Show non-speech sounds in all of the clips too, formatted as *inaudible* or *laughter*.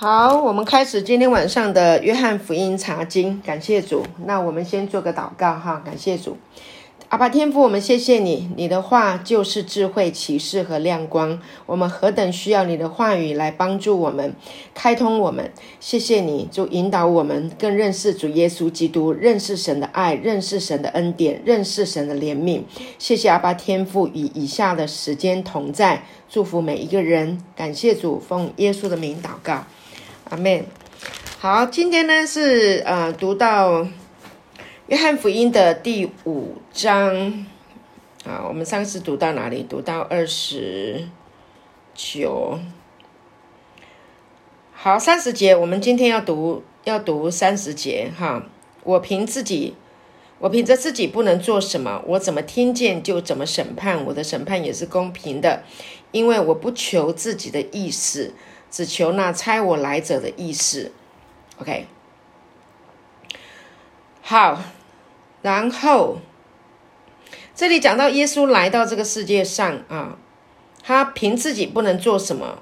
好，我们开始今天晚上的约翰福音查经，感谢主。那我们先做个祷告哈，感谢主。阿爸天父，我们谢谢你，你的话就是智慧、启示和亮光。我们何等需要你的话语来帮助我们，开通我们。谢谢你，就引导我们更认识主耶稣基督，认识神的爱，认识神的恩典，认识神的怜悯。谢谢阿爸天父与以下的时间同在，祝福每一个人。感谢主，奉耶稣的名祷告，阿门。好，今天呢是呃读到。约翰福音的第五章啊，我们上次读到哪里？读到二十九。好，三十节，我们今天要读，要读三十节哈。我凭自己，我凭着自己不能做什么，我怎么听见就怎么审判，我的审判也是公平的，因为我不求自己的意思，只求那猜我来者的意思。OK，好。然后，这里讲到耶稣来到这个世界上啊，他凭自己不能做什么，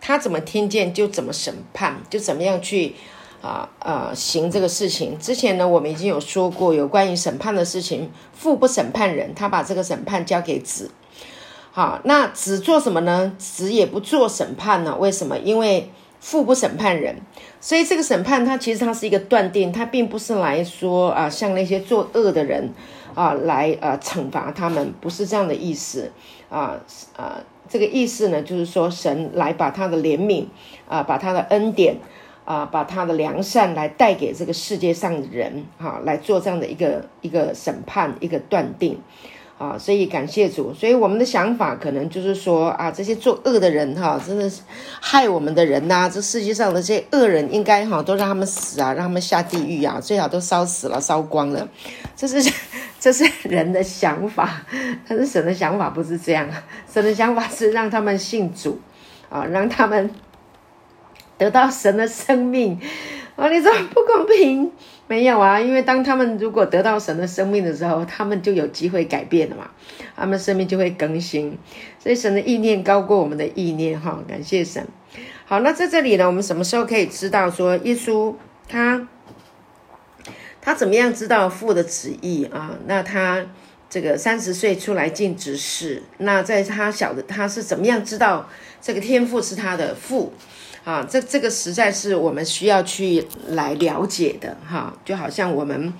他怎么听见就怎么审判，就怎么样去啊呃行这个事情。之前呢，我们已经有说过有关于审判的事情，父不审判人，他把这个审判交给子。好，那子做什么呢？子也不做审判呢？为什么？因为父不审判人。所以这个审判，它其实它是一个断定，它并不是来说啊，像那些作恶的人啊，来呃惩罚他们，不是这样的意思啊啊，这个意思呢，就是说神来把他的怜悯啊，把他的恩典啊，把他的良善来带给这个世界上的人哈，来做这样的一个一个审判，一个断定。啊，所以感谢主，所以我们的想法可能就是说啊，这些作恶的人哈，真的是害我们的人呐，这世界上的这些恶人，应该哈都让他们死啊，让他们下地狱啊，最好都烧死了，烧光了。这是 *laughs* 这是人的想法，但是神的想法不是这样，神的想法是让他们信主啊，让他们得到神的生命啊，你说不公平？没有啊，因为当他们如果得到神的生命的时候，他们就有机会改变了嘛，他们生命就会更新。所以神的意念高过我们的意念，哈，感谢神。好，那在这里呢，我们什么时候可以知道说耶稣他他怎么样知道父的旨意啊？那他这个三十岁出来尽职事，那在他小的他是怎么样知道这个天赋是他的父？啊，这这个实在是我们需要去来了解的哈，就好像我们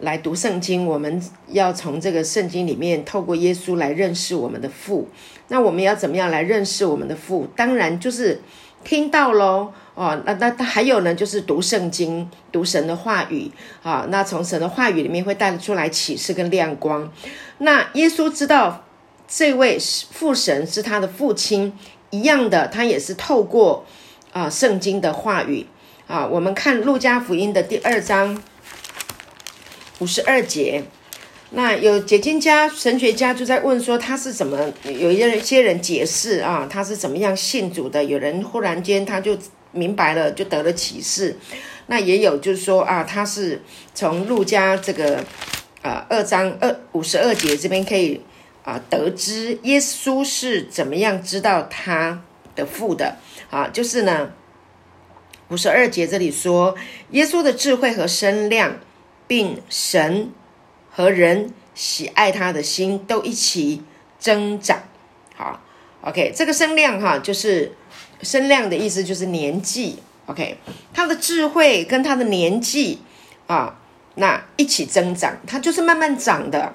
来读圣经，我们要从这个圣经里面透过耶稣来认识我们的父。那我们要怎么样来认识我们的父？当然就是听到喽哦。那那还有呢，就是读圣经，读神的话语啊。那从神的话语里面会带出来启示跟亮光。那耶稣知道这位父神是他的父亲一样的，他也是透过。啊，圣经的话语啊，我们看路加福音的第二章五十二节，那有解经家、神学家就在问说他是怎么，有一些人解释啊，他是怎么样信主的？有人忽然间他就明白了，就得了启示。那也有就是说啊，他是从路加这个呃二章二五十二节这边可以啊得知耶稣是怎么样知道他的父的。啊，就是呢，五十二节这里说，耶稣的智慧和身量，并神和人喜爱他的心都一起增长。好，OK，这个身量哈，就是身量的意思，就是年纪。OK，他的智慧跟他的年纪啊，那一起增长，他就是慢慢长的。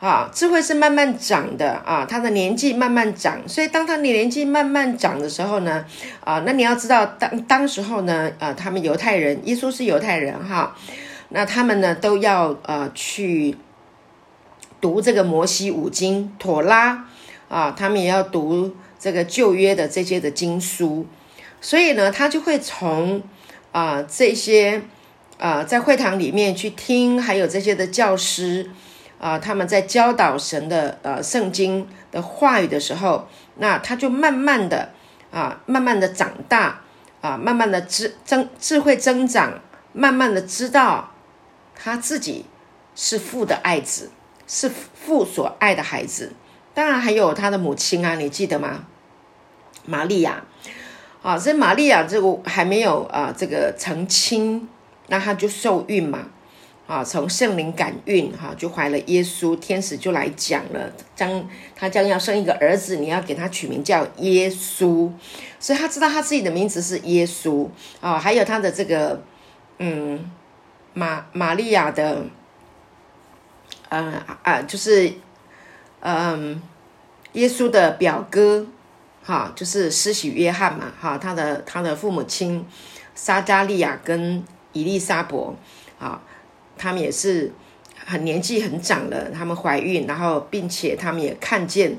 啊，智慧是慢慢长的啊，他的年纪慢慢长，所以当他年纪慢慢长的时候呢，啊，那你要知道当当时候呢，啊，他们犹太人，耶稣是犹太人哈，那他们呢都要呃去读这个摩西五经、妥拉啊，他们也要读这个旧约的这些的经书，所以呢，他就会从啊这些啊在会堂里面去听，还有这些的教师。啊，他们在教导神的呃圣经的话语的时候，那他就慢慢的啊，慢慢的长大啊，慢慢的智增智慧增长，慢慢的知道他自己是父的爱子，是父所爱的孩子。当然还有他的母亲啊，你记得吗？玛利亚啊，所以玛利亚这个还没有啊这个成亲，那他就受孕嘛。啊，从圣灵感孕，哈，就怀了耶稣，天使就来讲了，将他将要生一个儿子，你要给他取名叫耶稣，所以他知道他自己的名字是耶稣啊，还有他的这个，嗯，玛玛利亚的，嗯啊，就是，嗯，耶稣的表哥，哈，就是施洗约翰嘛，哈，他的他的父母亲撒加利亚跟伊丽莎伯，啊。他们也是很年纪很长了，他们怀孕，然后并且他们也看见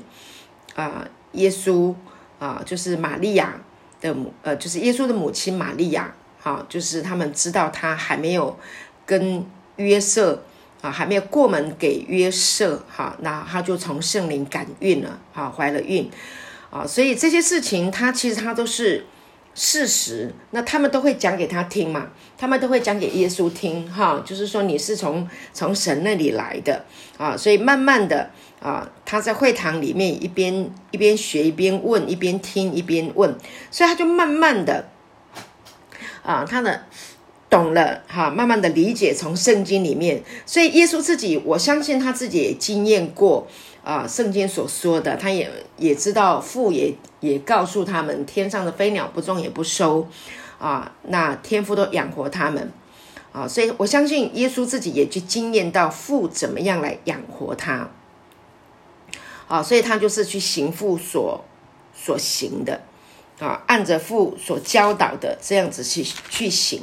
啊，耶稣啊，就是玛利亚的母，呃，就是耶稣的母亲玛利亚，好，就是他们知道他还没有跟约瑟啊，还没有过门给约瑟，哈，那他就从圣灵感孕了，好，怀了孕啊，所以这些事情他其实他都是。事实，那他们都会讲给他听嘛？他们都会讲给耶稣听，哈，就是说你是从从神那里来的啊，所以慢慢的啊，他在会堂里面一边一边学一边问，一边听一边问，所以他就慢慢的啊，他的懂了哈，慢慢的理解从圣经里面，所以耶稣自己，我相信他自己也经验过。啊，圣经所说的，他也也知道父也也告诉他们，天上的飞鸟不种也不收，啊，那天父都养活他们，啊，所以我相信耶稣自己也去经验到父怎么样来养活他，啊，所以他就是去行父所所行的。啊，按着父所教导的这样子去去行，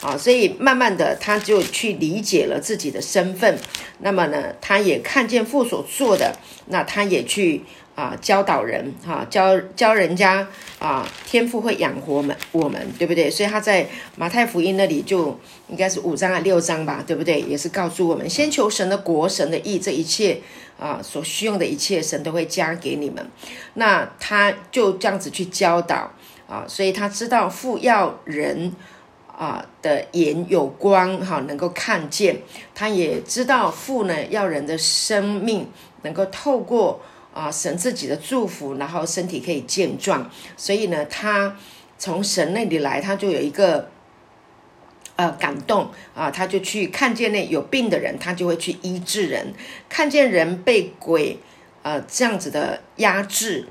啊，所以慢慢的他就去理解了自己的身份。那么呢，他也看见父所做的，那他也去啊教导人，哈，教教人家啊，天父会养活们我们，对不对？所以他在马太福音那里就应该是五章啊六章吧，对不对？也是告诉我们，先求神的国，神的义，这一切。啊，所需用的一切，神都会加给你们。那他就这样子去教导啊，所以他知道父要人啊的眼有光哈，能够看见。他也知道父呢要人的生命能够透过啊神自己的祝福，然后身体可以健壮。所以呢，他从神那里来，他就有一个。呃，感动啊，他就去看见那有病的人，他就会去医治人；看见人被鬼呃这样子的压制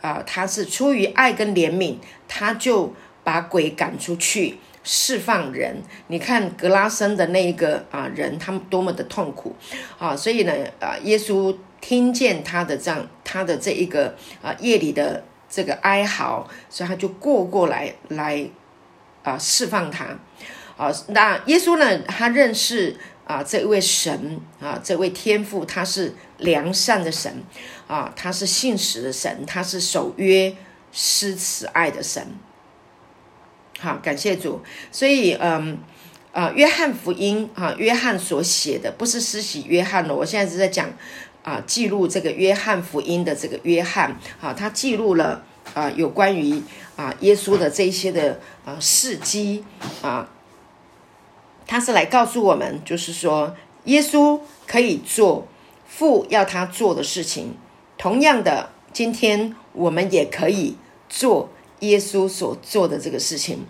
啊，他是出于爱跟怜悯，他就把鬼赶出去，释放人。你看格拉森的那一个啊人，他们多么的痛苦啊！所以呢，啊，耶稣听见他的这样，他的这一个啊夜里的这个哀嚎，所以他就过过来来啊释放他。啊，那耶稣呢？他认识啊，这位神啊，这位天父，他是良善的神啊，他是信实的神，他是守约施慈爱的神。好，感谢主。所以，嗯，啊，约翰福音啊，约翰所写的不是施洗约翰了，我现在是在讲啊，记录这个约翰福音的这个约翰啊，他记录了啊，有关于啊耶稣的这些的啊事迹啊。他是来告诉我们，就是说，耶稣可以做父要他做的事情。同样的，今天我们也可以做耶稣所做的这个事情。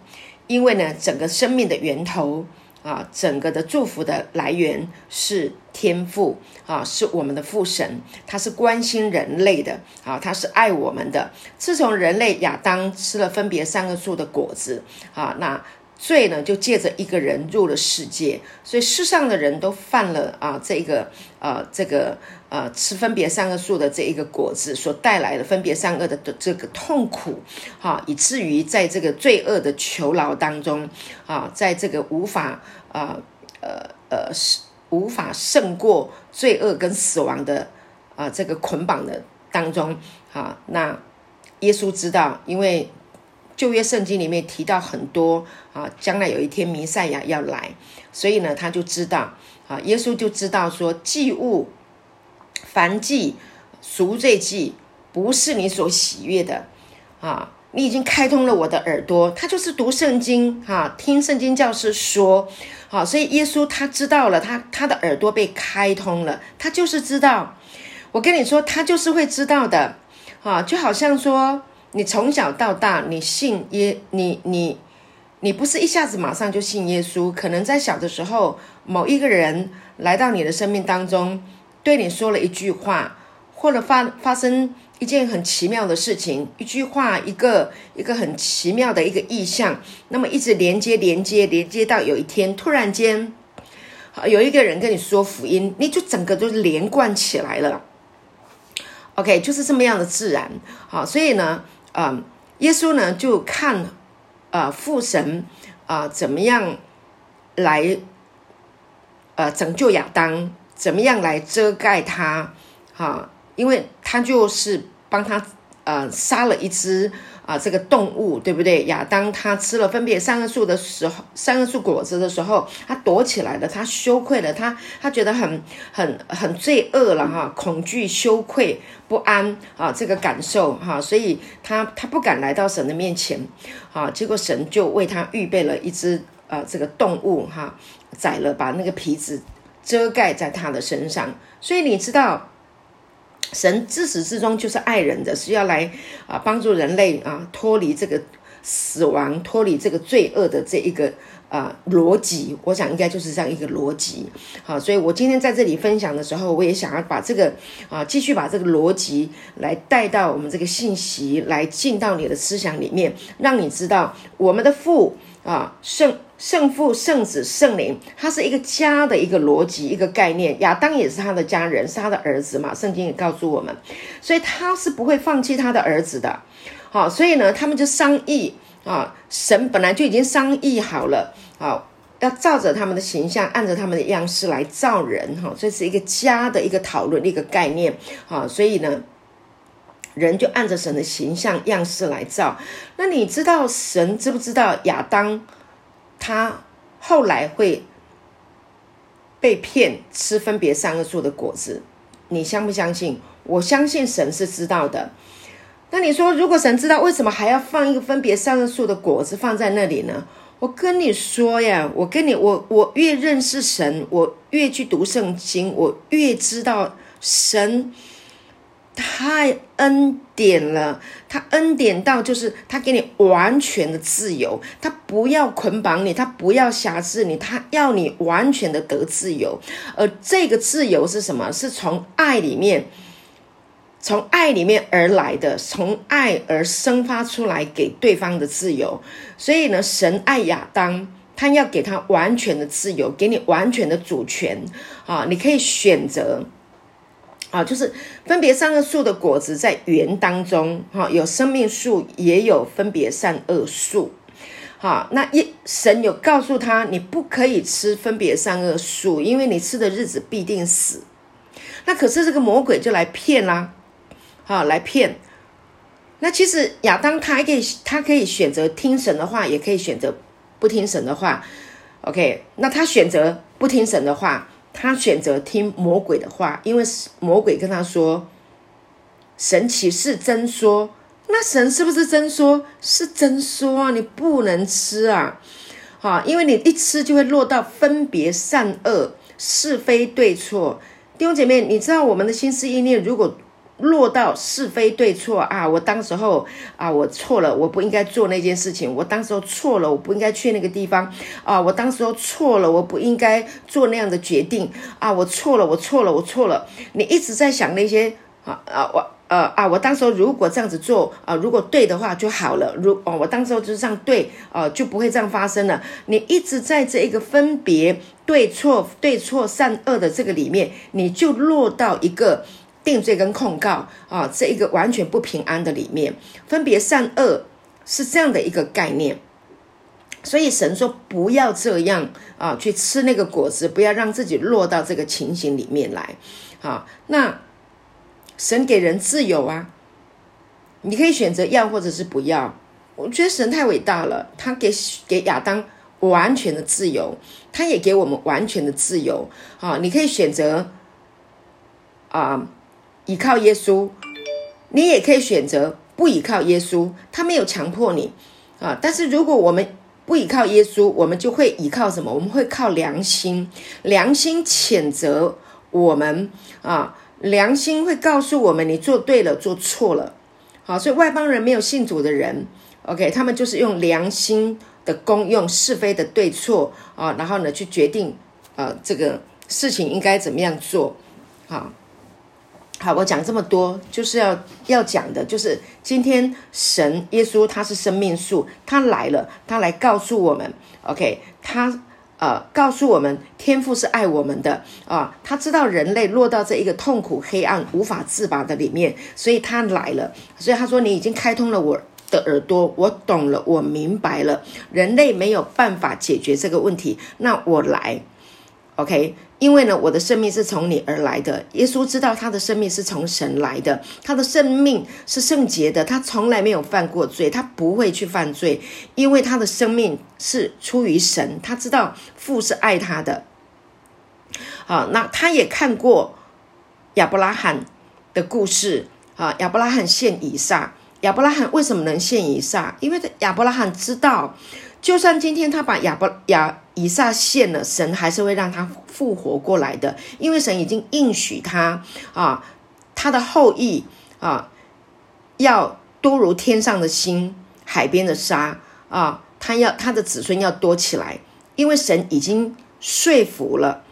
因为呢，整个生命的源头啊，整个的祝福的来源是天父啊，是我们的父神，他是关心人类的啊，他是爱我们的。自从人类亚当吃了分别三个树的果子啊，那。罪呢，就借着一个人入了世界，所以世上的人都犯了啊，这个呃，这个呃，吃分别三个树的这一个果子所带来的分别三个的这个痛苦，哈，以至于在这个罪恶的囚牢当中，啊，在这个无法啊呃呃是无法胜过罪恶跟死亡的啊这个捆绑的当中，啊，那耶稣知道，因为。旧约圣经里面提到很多啊，将来有一天弥赛亚要来，所以呢，他就知道啊，耶稣就知道说，祭物、凡祭、赎罪祭不是你所喜悦的啊。你已经开通了我的耳朵，他就是读圣经哈，听圣经教师说，好，所以耶稣他知道了，他他的耳朵被开通了，他就是知道。我跟你说，他就是会知道的，啊，就好像说。你从小到大，你信耶，你你你不是一下子马上就信耶稣，可能在小的时候，某一个人来到你的生命当中，对你说了一句话，或者发发生一件很奇妙的事情，一句话，一个一个很奇妙的一个意象，那么一直连接连接连接到有一天，突然间，有一个人跟你说福音，你就整个都连贯起来了。OK，就是这么样的自然，好，所以呢，嗯，耶稣呢就看，呃，父神啊怎么样来，呃，拯救亚当，怎么样来遮盖他，哈，因为他就是帮他，呃，杀了一只。啊，这个动物对不对？亚当他吃了分别三个树的时候，三个树果子的时候，他躲起来了，他羞愧了，他他觉得很很很罪恶了哈，恐惧、羞愧、不安啊，这个感受哈，所以他他不敢来到神的面前啊，结果神就为他预备了一只呃这个动物哈，宰了，把那个皮子遮盖在他的身上，所以你知道。神自始至终就是爱人的，是要来啊帮助人类啊脱离这个死亡、脱离这个罪恶的这一个啊逻辑。我想应该就是这样一个逻辑。好，所以我今天在这里分享的时候，我也想要把这个啊继续把这个逻辑来带到我们这个信息，来进到你的思想里面，让你知道我们的父啊圣。圣父、圣子、圣灵，它是一个家的一个逻辑、一个概念。亚当也是他的家人，是他的儿子嘛？圣经也告诉我们，所以他是不会放弃他的儿子的。好，所以呢，他们就商议啊，神本来就已经商议好了，好，要照着他们的形象，按着他们的样式来造人。哈，这是一个家的一个讨论、一个概念。好，所以呢，人就按着神的形象、样式来造。那你知道神知不知道亚当？他后来会被骗吃分别三个树的果子，你相不相信？我相信神是知道的。那你说，如果神知道，为什么还要放一个分别三个树的果子放在那里呢？我跟你说呀，我跟你，我我越认识神，我越去读圣经，我越知道神。太恩典了，他恩典到就是他给你完全的自由，他不要捆绑你，他不要辖制你，他要你完全的得自由。而这个自由是什么？是从爱里面，从爱里面而来的，从爱而生发出来给对方的自由。所以呢，神爱亚当，他要给他完全的自由，给你完全的主权啊，你可以选择。啊，就是分别三个树的果子在园当中，哈，有生命树，也有分别善恶树，哈，那一神有告诉他，你不可以吃分别善恶树，因为你吃的日子必定死。那可是这个魔鬼就来骗啦，好，来骗。那其实亚当他还可以，他可以选择听神的话，也可以选择不听神的话。OK，那他选择不听神的话。他选择听魔鬼的话，因为魔鬼跟他说：“神岂是真说？那神是不是真说？是真说啊！你不能吃啊！好，因为你一吃就会落到分别善恶、是非对错。弟兄姐妹，你知道我们的心思意念如果……落到是非对错啊！我当时候啊，我错了，我不应该做那件事情。我当时候错了，我不应该去那个地方啊！我当时候错了，我不应该做那样的决定啊！我错了，我错了，我错了。你一直在想那些啊啊我呃啊！我当时候如果这样子做啊，如果对的话就好了。如哦，我当时候就是这样对啊，就不会这样发生了。你一直在这一个分别对错、对错善恶的这个里面，你就落到一个。定罪跟控告啊，这一个完全不平安的里面，分别善恶是这样的一个概念。所以神说不要这样啊，去吃那个果子，不要让自己落到这个情形里面来。啊，那神给人自由啊，你可以选择要或者是不要。我觉得神太伟大了，他给给亚当完全的自由，他也给我们完全的自由。啊，你可以选择啊。依靠耶稣，你也可以选择不依靠耶稣，他没有强迫你啊。但是如果我们不依靠耶稣，我们就会依靠什么？我们会靠良心，良心谴责我们啊，良心会告诉我们你做对了，做错了好，所以外邦人没有信主的人，OK，他们就是用良心的功用、是非的对错啊，然后呢去决定呃这个事情应该怎么样做。好，好，我讲这么多就是要要讲的，就是今天神耶稣他是生命树，他来了，他来告诉我们，OK，他。呃，告诉我们天父是爱我们的啊，他知道人类落到这一个痛苦、黑暗、无法自拔的里面，所以他来了。所以他说：“你已经开通了我的耳朵，我懂了，我明白了，人类没有办法解决这个问题，那我来。” OK，因为呢，我的生命是从你而来的。耶稣知道他的生命是从神来的，他的生命是圣洁的，他从来没有犯过罪，他不会去犯罪，因为他的生命是出于神。他知道父是爱他的。好，那他也看过亚伯拉罕的故事。啊，亚伯拉罕献以撒，亚伯拉罕为什么能献以撒？因为亚伯拉罕知道。就算今天他把亚伯亚以撒献了，神还是会让他复活过来的，因为神已经应许他啊，他的后裔啊，要多如天上的星、海边的沙啊，他要他的子孙要多起来，因为神已经说服了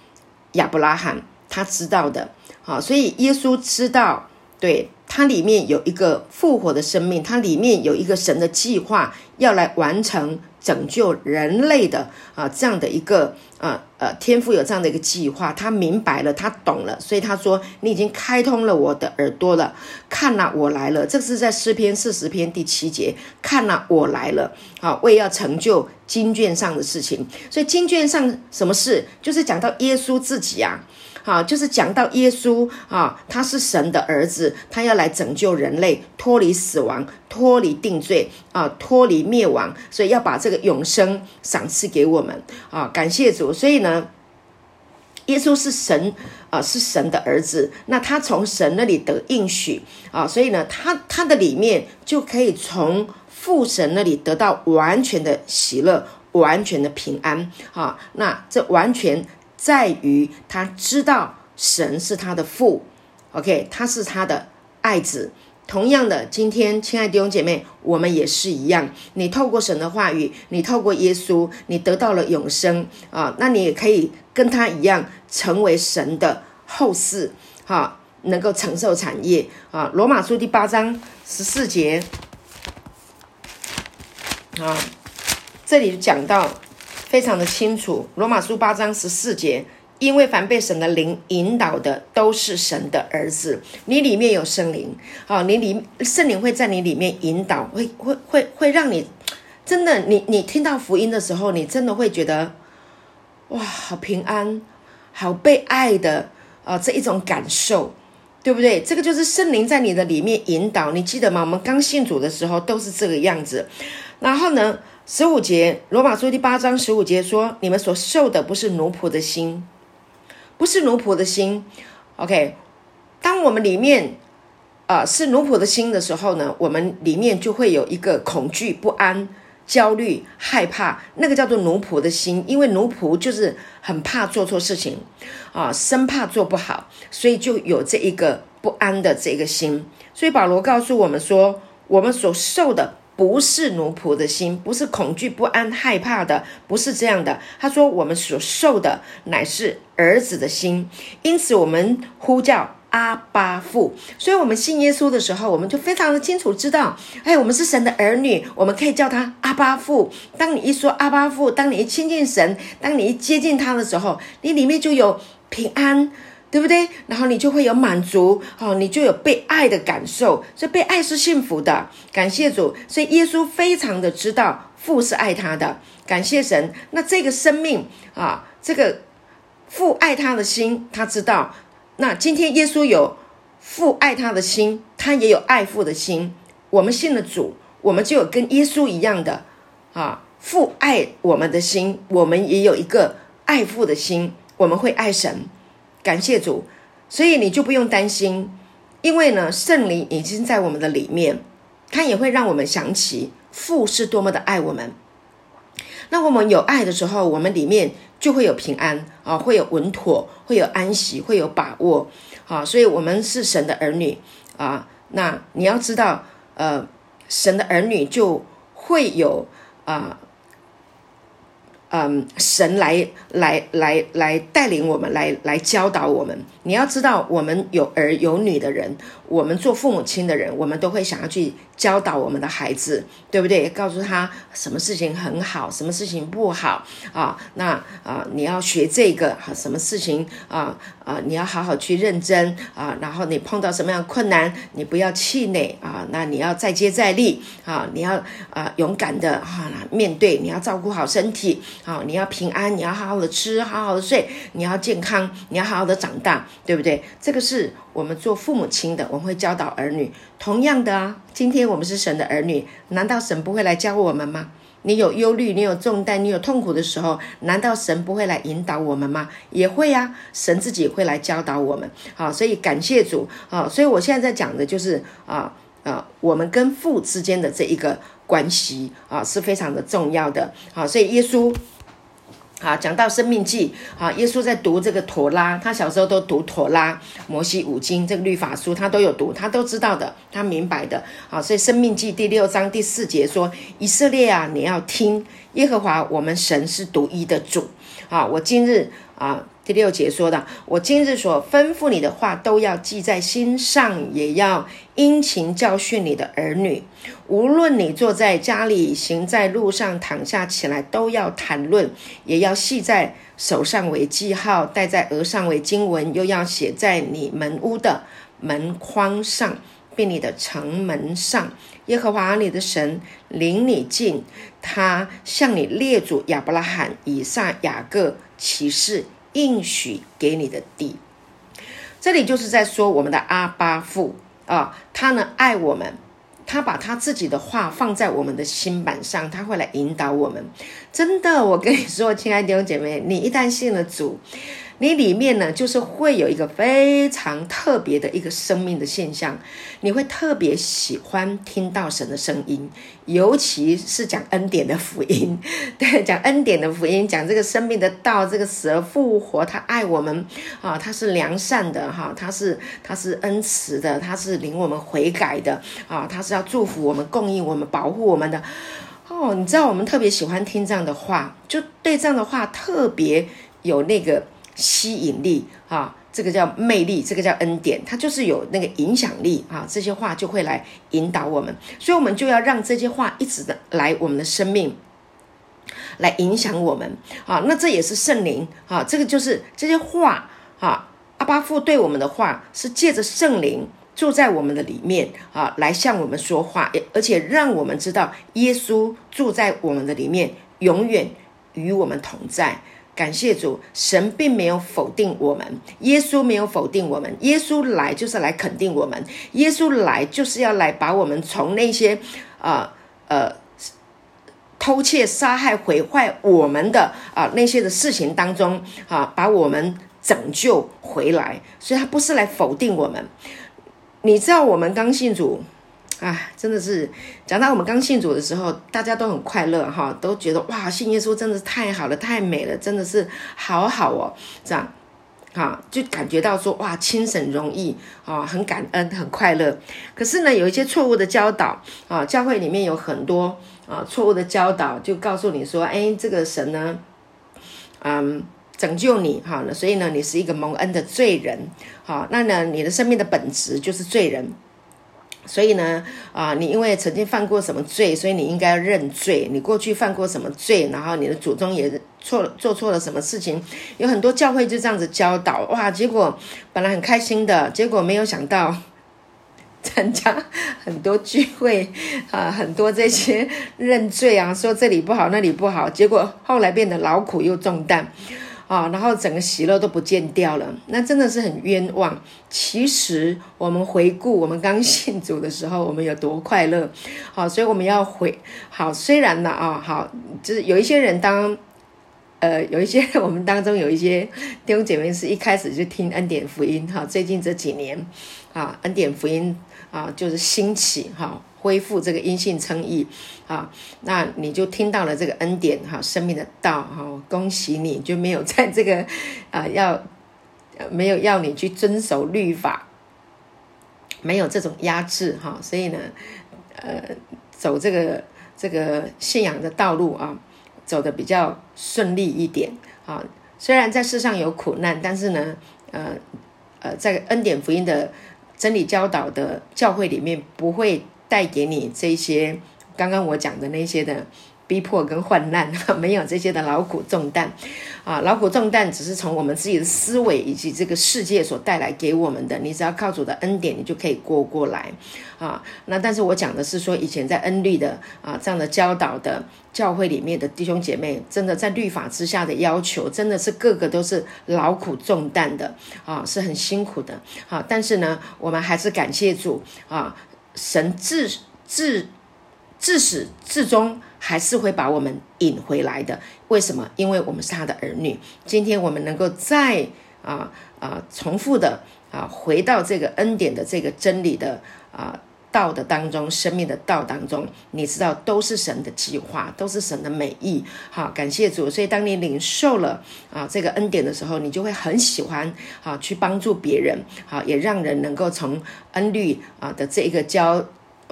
亚伯拉罕，他知道的啊，所以耶稣知道，对他里面有一个复活的生命，它里面有一个神的计划要来完成。拯救人类的啊，这样的一个呃呃天赋有这样的一个计划，他明白了，他懂了，所以他说：“你已经开通了我的耳朵了，看呐，我来了。”这是在诗篇四十篇第七节，“看呐，我来了。”啊，为要成就经卷上的事情，所以经卷上什么事，就是讲到耶稣自己啊。好，就是讲到耶稣啊，他是神的儿子，他要来拯救人类，脱离死亡，脱离定罪啊，脱离灭亡，所以要把这个永生赏赐给我们啊！感谢主。所以呢，耶稣是神啊，是神的儿子，那他从神那里得应许啊，所以呢，他他的里面就可以从父神那里得到完全的喜乐，完全的平安啊！那这完全。在于他知道神是他的父，OK，他是他的爱子。同样的，今天亲爱的弟兄姐妹，我们也是一样。你透过神的话语，你透过耶稣，你得到了永生啊，那你也可以跟他一样，成为神的后嗣，哈，能够承受产业啊。罗马书第八章十四节啊，这里讲到。非常的清楚，《罗马书》八章十四节，因为凡被神的灵引导的，都是神的儿子。你里面有圣灵，啊，你里圣灵会在你里面引导，会会会会让你真的，你你听到福音的时候，你真的会觉得哇，好平安，好被爱的啊，这一种感受，对不对？这个就是圣灵在你的里面引导。你记得吗？我们刚信主的时候都是这个样子，然后呢？十五节，罗马书第八章十五节说：“你们所受的不是奴仆的心，不是奴仆的心。”OK，当我们里面啊是奴仆的心的时候呢，我们里面就会有一个恐惧、不安、焦虑、害怕，那个叫做奴仆的心。因为奴仆就是很怕做错事情啊，生怕做不好，所以就有这一个不安的这个心。所以保罗告诉我们说，我们所受的。不是奴仆的心，不是恐惧不安害怕的，不是这样的。他说：“我们所受的乃是儿子的心，因此我们呼叫阿巴父。所以，我们信耶稣的时候，我们就非常的清楚知道，哎，我们是神的儿女，我们可以叫他阿巴父。当你一说阿巴父，当你一亲近神，当你一接近他的时候，你里面就有平安。”对不对？然后你就会有满足，哦，你就有被爱的感受，所以被爱是幸福的。感谢主，所以耶稣非常的知道父是爱他的。感谢神，那这个生命啊，这个父爱他的心，他知道。那今天耶稣有父爱他的心，他也有爱父的心。我们信了主，我们就有跟耶稣一样的啊，父爱我们的心，我们也有一个爱父的心，我们会爱神。感谢主，所以你就不用担心，因为呢，圣灵已经在我们的里面，他也会让我们想起父是多么的爱我们。那我们有爱的时候，我们里面就会有平安啊，会有稳妥，会有安息，会有把握啊。所以，我们是神的儿女啊。那你要知道，呃，神的儿女就会有啊。嗯，神来来来来带领我们，来来教导我们。你要知道，我们有儿有女的人，我们做父母亲的人，我们都会想要去教导我们的孩子，对不对？告诉他什么事情很好，什么事情不好啊？那啊，你要学这个，什么事情啊啊？你要好好去认真啊。然后你碰到什么样困难，你不要气馁啊。那你要再接再厉啊。你要啊勇敢的哈面对，你要照顾好身体。啊，你要平安，你要好好的吃，好好的睡，你要健康，你要好好的长大，对不对？这个是我们做父母亲的，我们会教导儿女。同样的啊，今天我们是神的儿女，难道神不会来教我们吗？你有忧虑，你有重担，你有痛苦的时候，难道神不会来引导我们吗？也会啊，神自己会来教导我们。好，所以感谢主啊！所以我现在在讲的就是啊啊，我们跟父之间的这一个。关系啊是非常的重要的，好，所以耶稣好讲到生命记啊，耶稣在读这个陀拉，他小时候都读陀拉、摩西五经这个律法书，他都有读，他都知道的，他明白的，好，所以生命记第六章第四节说：以色列啊，你要听耶和华我们神是独一的主啊，我今日啊。第六节说的：“我今日所吩咐你的话，都要记在心上，也要殷勤教训你的儿女。无论你坐在家里，行在路上，躺下起来，都要谈论，也要系在手上为记号，戴在额上为经文，又要写在你门屋的门框上，并你的城门上。耶和华你的神领你进，他向你列祖亚伯拉罕、以撒、雅各起誓。”应许给你的地，这里就是在说我们的阿巴父啊，他呢爱我们，他把他自己的话放在我们的心板上，他会来引导我们。真的，我跟你说，亲爱的弟兄姐妹，你一旦信了主。你里面呢，就是会有一个非常特别的一个生命的现象，你会特别喜欢听到神的声音，尤其是讲恩典的福音，*laughs* 对，讲恩典的福音，讲这个生命的道，这个死而复活，他爱我们啊，他是良善的哈，他是他是恩慈的，他是领我们悔改的啊，他是要祝福我们、供应我们、保护我们的哦。你知道我们特别喜欢听这样的话，就对这样的话特别有那个。吸引力啊，这个叫魅力，这个叫恩典，它就是有那个影响力啊。这些话就会来引导我们，所以我们就要让这些话一直的来我们的生命，来影响我们啊。那这也是圣灵啊，这个就是这些话啊。阿巴父对我们的话是借着圣灵住在我们的里面啊，来向我们说话，而且让我们知道耶稣住在我们的里面，永远与我们同在。感谢主，神并没有否定我们，耶稣没有否定我们，耶稣来就是来肯定我们，耶稣来就是要来把我们从那些呃呃偷窃、杀害、毁坏我们的啊那些的事情当中啊，把我们拯救回来，所以他不是来否定我们。你知道，我们刚信主。啊，真的是讲到我们刚信主的时候，大家都很快乐哈，都觉得哇，信耶稣真的是太好了，太美了，真的是好好哦，这样，哈，就感觉到说哇，轻省容易啊，很感恩，很快乐。可是呢，有一些错误的教导啊，教会里面有很多啊错误的教导，就告诉你说，哎，这个神呢，嗯，拯救你哈，所以呢，你是一个蒙恩的罪人，好，那呢，你的生命的本质就是罪人。所以呢，啊，你因为曾经犯过什么罪，所以你应该认罪。你过去犯过什么罪，然后你的祖宗也错做错了什么事情，有很多教会就这样子教导，哇，结果本来很开心的，结果没有想到 *laughs* 参加很多聚会啊，很多这些认罪啊，说这里不好那里不好，结果后来变得劳苦又重担。啊，然后整个喜乐都不见掉了，那真的是很冤枉。其实我们回顾我们刚信主的时候，我们有多快乐。好，所以我们要回好。虽然呢，啊，好，就是有一些人当，呃，有一些 *laughs* 我们当中有一些弟兄姐妹是一开始就听恩典福音，哈，最近这几年，啊，恩典福音啊，就是兴起，哈。恢复这个阴性称义啊，那你就听到了这个恩典哈，生命的道哈，恭喜你就没有在这个啊要没有要你去遵守律法，没有这种压制哈，所以呢，呃走这个这个信仰的道路啊，走的比较顺利一点啊。虽然在世上有苦难，但是呢，呃呃，在恩典福音的真理教导的教会里面，不会带给你这些刚刚我讲的那些的。逼迫跟患难，*laughs* 没有这些的劳苦重担，啊，劳苦重担只是从我们自己的思维以及这个世界所带来给我们的。你只要靠主的恩典，你就可以过过来，啊，那但是我讲的是说，以前在恩律的啊这样的教导的教会里面的弟兄姐妹，真的在律法之下的要求，真的是个个都是劳苦重担的，啊，是很辛苦的，啊，但是呢，我们还是感谢主，啊，神自自自始至终。还是会把我们引回来的。为什么？因为我们是他的儿女。今天我们能够再啊啊重复的啊回到这个恩典的这个真理的啊道的当中，生命的道当中，你知道都是神的计划，都是神的美意。好，感谢主。所以当你领受了啊这个恩典的时候，你就会很喜欢啊去帮助别人，好也让人能够从恩律啊的这一个教。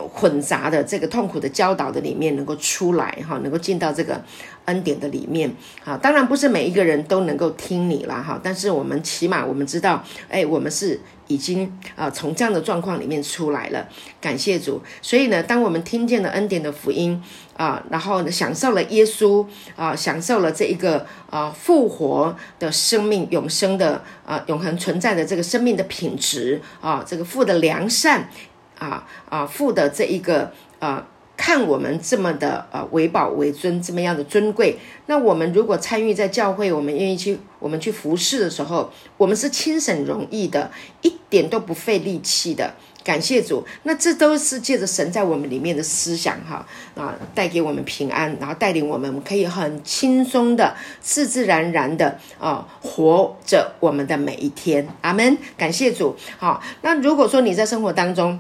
混杂的这个痛苦的教导的里面，能够出来哈，能够进到这个恩典的里面啊。当然不是每一个人都能够听你了哈，但是我们起码我们知道，哎，我们是已经啊从这样的状况里面出来了，感谢主。所以呢，当我们听见了恩典的福音啊，然后呢享受了耶稣啊，享受了这一个啊复活的生命、永生的啊永恒存在的这个生命的品质啊，这个父的良善。啊啊，父的这一个啊，看我们这么的呃为宝为尊，这么样的尊贵。那我们如果参与在教会，我们愿意去，我们去服侍的时候，我们是轻省容易的，一点都不费力气的。感谢主，那这都是借着神在我们里面的思想哈啊，带给我们平安，然后带领我们，我们可以很轻松的、自自然然的啊活着我们的每一天。阿门。感谢主。好，那如果说你在生活当中，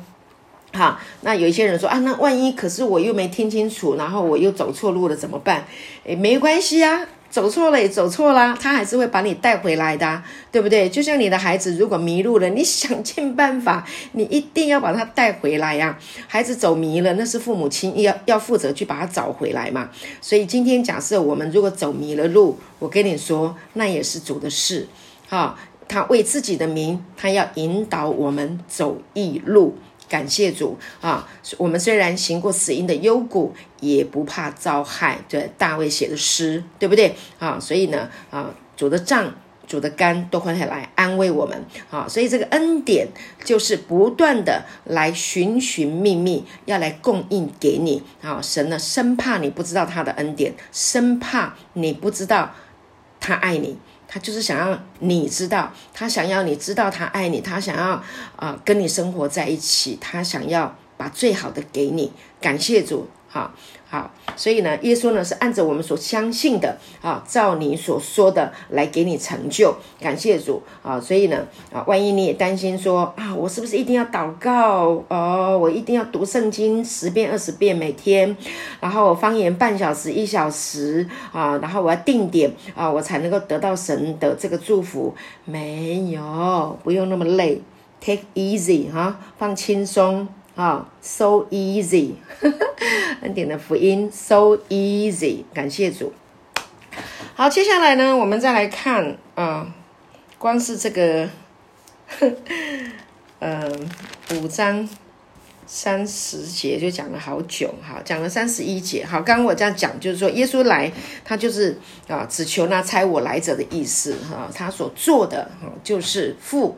好，那有一些人说啊，那万一可是我又没听清楚，然后我又走错路了怎么办？诶，没关系啊，走错了也走错了，他还是会把你带回来的，对不对？就像你的孩子如果迷路了，你 *laughs* 想尽办法，你一定要把他带回来呀。孩子走迷了，那是父母亲要要负责去把他找回来嘛。所以今天假设我们如果走迷了路，我跟你说，那也是主的事。哈，他为自己的名，他要引导我们走义路。感谢主啊！我们虽然行过死荫的幽谷，也不怕遭害。对大卫写的诗，对不对啊？所以呢啊，主的杖、主的肝都会来安慰我们啊。所以这个恩典就是不断的来寻寻觅觅，要来供应给你啊。神呢，生怕你不知道他的恩典，生怕你不知道他爱你。就是想让你知道，他想要你知道他爱你，他想要啊跟你生活在一起，他想要把最好的给你。感谢主，好。好，所以呢，耶稣呢是按照我们所相信的啊，照你所说的来给你成就。感谢主啊，所以呢啊，万一你也担心说啊，我是不是一定要祷告哦？我一定要读圣经十遍二十遍每天，然后方言半小时一小时啊，然后我要定点啊，我才能够得到神的这个祝福。没有，不用那么累，take easy 哈，放轻松。啊，so easy，*laughs* 恩典的福音，so easy，感谢主。好，接下来呢，我们再来看啊，光是这个，*laughs* 呃，五章三十节就讲了好久，好，讲了三十一节。好，刚刚我这样讲，就是说耶稣来，他就是啊，只求那猜我来者的意思哈，他所做的哈，就是父。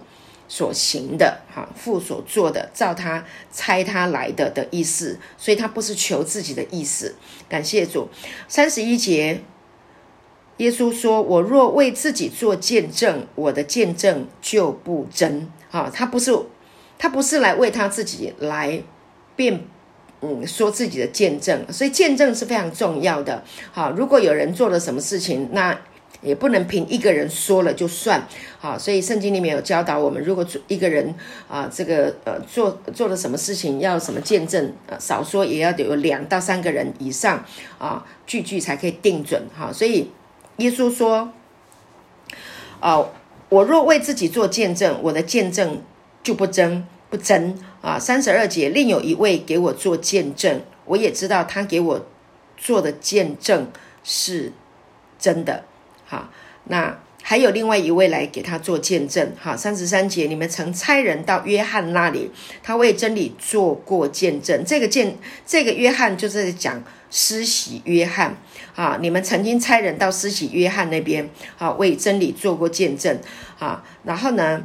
所行的，哈，父所做的，照他猜他来的的意思，所以他不是求自己的意思。感谢主。三十一节，耶稣说：“我若为自己做见证，我的见证就不真。”哈，他不是，他不是来为他自己来辩，嗯，说自己的见证。所以见证是非常重要的。好，如果有人做了什么事情，那。也不能凭一个人说了就算，好，所以圣经里面有教导我们，如果一个人啊，这个呃做做了什么事情，要什么见证，呃，少说也要有两到三个人以上啊，句句才可以定准哈。所以耶稣说，啊，我若为自己做见证，我的见证就不真。不真啊。三十二节，另有一位给我做见证，我也知道他给我做的见证是真的。好，那。还有另外一位来给他做见证，哈，三十三节，你们曾差人到约翰那里，他为真理做过见证。这个见，这个约翰就是讲施洗约翰，啊，你们曾经差人到施洗约翰那边，啊，为真理做过见证，啊，然后呢，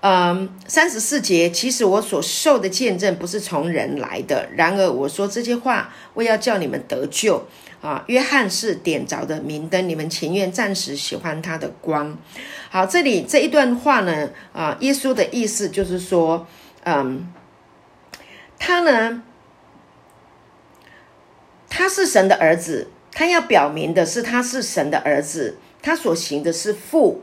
嗯，三十四节，其实我所受的见证不是从人来的，然而我说这些话，为要叫你们得救。啊，约翰是点着的明灯，你们情愿暂时喜欢他的光。好，这里这一段话呢，啊，耶稣的意思就是说，嗯，他呢，他是神的儿子，他要表明的是他是神的儿子，他所行的是父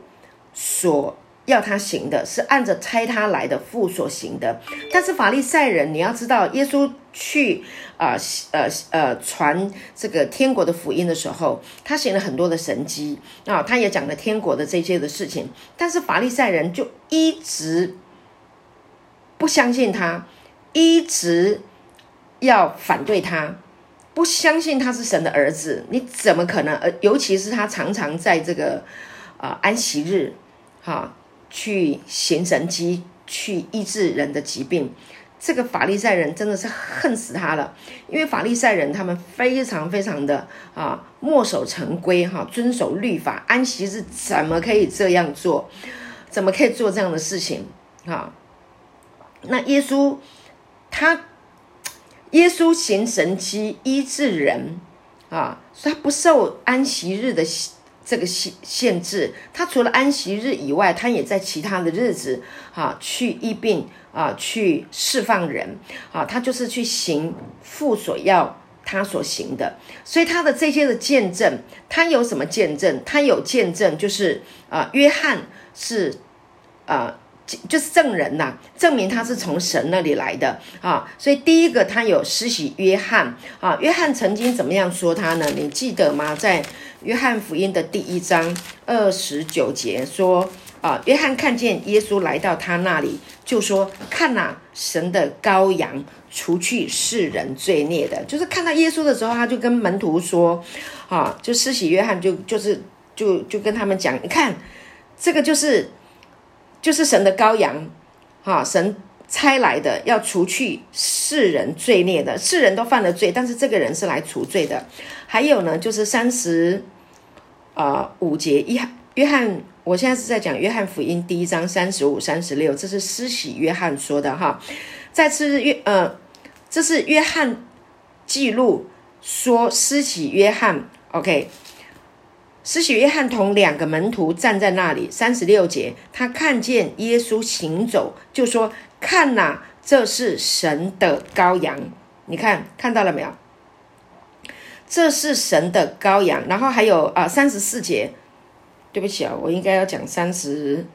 所。要他行的是按着差他来的父所行的，但是法利赛人，你要知道，耶稣去啊呃呃传这个天国的福音的时候，他行了很多的神迹啊，他也讲了天国的这些的事情，但是法利赛人就一直不相信他，一直要反对他，不相信他是神的儿子，你怎么可能？呃，尤其是他常常在这个啊安息日，哈。去行神迹，去医治人的疾病，这个法利赛人真的是恨死他了。因为法利赛人他们非常非常的啊墨守成规哈，遵守律法，安息日怎么可以这样做？怎么可以做这样的事情？哈，那耶稣他耶稣行神迹医治人啊，所以他不受安息日的。这个限限制，他除了安息日以外，他也在其他的日子啊去疫病啊，去释放人啊，他就是去行父所要他所行的。所以他的这些的见证，他有什么见证？他有见证，就是啊，约翰是啊。就是证人呐，证明他是从神那里来的啊，所以第一个他有施洗约翰啊，约翰曾经怎么样说他呢？你记得吗？在约翰福音的第一章二十九节说啊，约翰看见耶稣来到他那里，就说：“看呐，神的羔羊，除去世人罪孽的。”就是看到耶稣的时候，他就跟门徒说啊，就施洗约翰就就是就就跟他们讲，你看这个就是。就是神的羔羊，哈，神差来的，要除去世人罪孽的。世人都犯了罪，但是这个人是来除罪的。还有呢，就是三十啊五节，约约翰，我现在是在讲约翰福音第一章三十五、三十六，这是施洗约翰说的哈。再次约呃，这是约翰记录说施洗约翰，OK。施洗约翰同两个门徒站在那里，三十六节，他看见耶稣行走，就说：“看呐，这是神的羔羊。”你看看到了没有？这是神的羔羊。然后还有啊，三十四节，对不起啊，我应该要讲三十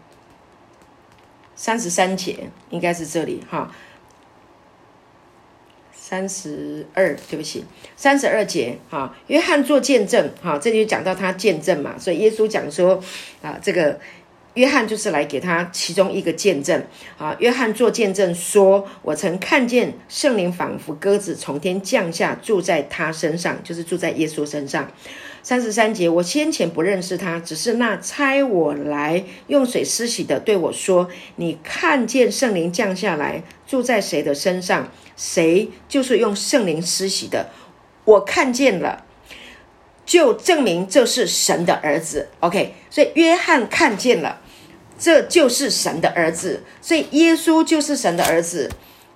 三十三节，应该是这里哈。三十二，对不起，三十二节，哈，约翰做见证，哈，这里就讲到他见证嘛，所以耶稣讲说，啊，这个约翰就是来给他其中一个见证，啊，约翰做见证说，我曾看见圣灵仿佛鸽子从天降下，住在他身上，就是住在耶稣身上。三十三节，我先前不认识他，只是那差我来用水施洗的对我说：“你看见圣灵降下来，住在谁的身上，谁就是用圣灵施洗的。”我看见了，就证明这是神的儿子。OK，所以约翰看见了，这就是神的儿子，所以耶稣就是神的儿子。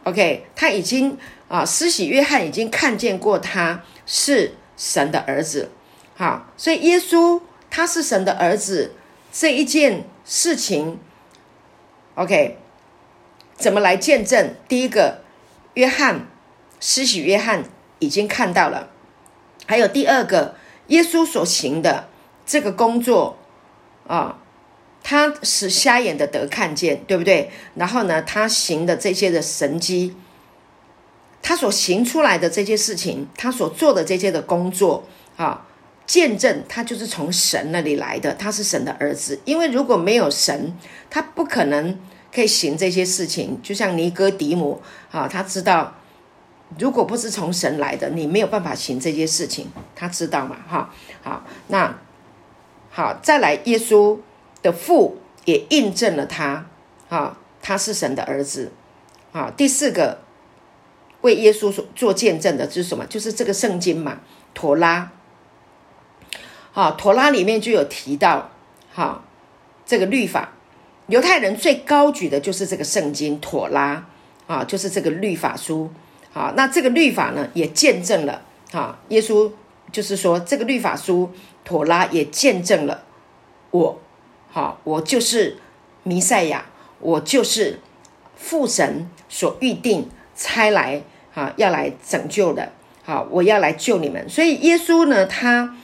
OK，他已经啊，施洗约翰已经看见过他是神的儿子。好，所以耶稣他是神的儿子这一件事情，OK，怎么来见证？第一个，约翰施洗约翰已经看到了，还有第二个，耶稣所行的这个工作啊，他使瞎眼的得看见，对不对？然后呢，他行的这些的神迹，他所行出来的这些事情，他所做的这些的工作啊。见证他就是从神那里来的，他是神的儿子。因为如果没有神，他不可能可以行这些事情。就像尼哥底母啊，他知道，如果不是从神来的，你没有办法行这些事情。他知道嘛？哈，好，那好，再来，耶稣的父也印证了他，啊，他是神的儿子。啊，第四个为耶稣所做见证的是什么？就是这个圣经嘛，陀拉。好，陀拉里面就有提到，哈，这个律法，犹太人最高举的就是这个圣经陀拉，啊，就是这个律法书。啊，那这个律法呢，也见证了，啊，耶稣就是说，这个律法书陀拉也见证了我，好，我就是弥赛亚，我就是父神。所预定差来啊，要来拯救的，好，我要来救你们。所以耶稣呢，他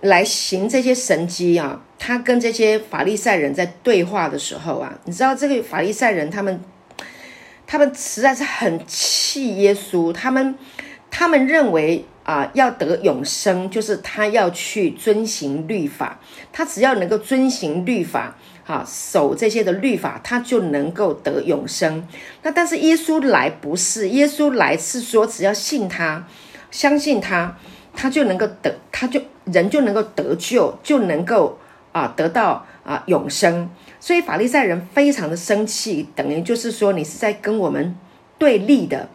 来行这些神迹啊，他跟这些法利赛人在对话的时候啊，你知道这个法利赛人他们，他们实在是很气耶稣，他们他们认为啊，要得永生，就是他要去遵行律法，他只要能够遵行律法。啊，守这些的律法，他就能够得永生。那但是耶稣来不是，耶稣来是说，只要信他，相信他，他就能够得，他就人就能够得救，就能够啊得到啊永生。所以法利赛人非常的生气，等于就是说你是在跟我们对立的。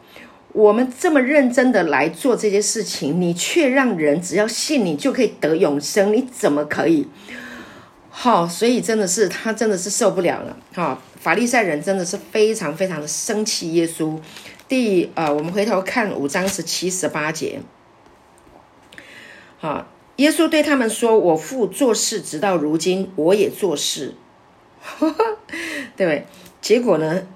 我们这么认真的来做这些事情，你却让人只要信你就可以得永生，你怎么可以？好，所以真的是他真的是受不了了。好，法利赛人真的是非常非常的生气。耶稣，第呃，我们回头看五章十七十八节。好，耶稣对他们说：“我父做事，直到如今，我也做事。”对不对？结果呢，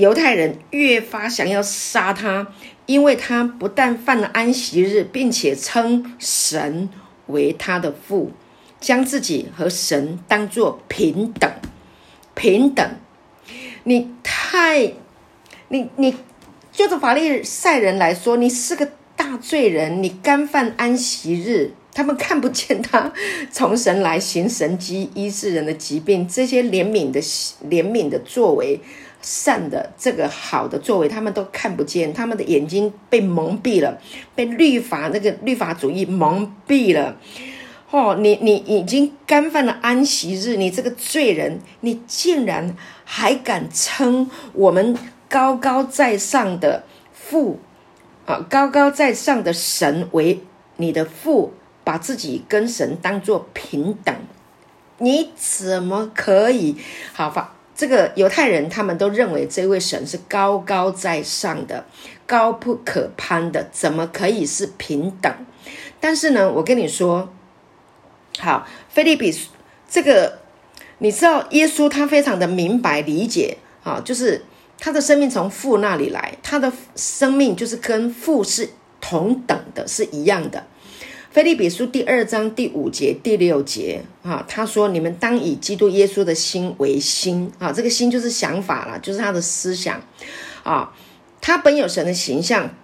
犹太人越发想要杀他，因为他不但犯了安息日，并且称神为他的父。将自己和神当作平等，平等，你太，你你，就着法利赛人来说，你是个大罪人，你干犯安息日，他们看不见他从神来行神迹医治人的疾病，这些怜悯的怜悯的作为，善的这个好的作为，他们都看不见，他们的眼睛被蒙蔽了，被律法那个律法主义蒙蔽了。哦，你你已经干犯了安息日，你这个罪人，你竟然还敢称我们高高在上的父啊，高高在上的神为你的父，把自己跟神当作平等，你怎么可以？好吧，这个犹太人他们都认为这位神是高高在上的，高不可攀的，怎么可以是平等？但是呢，我跟你说。好，菲利比这个，你知道耶稣他非常的明白理解啊，就是他的生命从父那里来，他的生命就是跟父是同等的，是一样的。菲利比书第二章第五节、第六节啊，他说：“你们当以基督耶稣的心为心啊，这个心就是想法了，就是他的思想啊。他本有神的形象，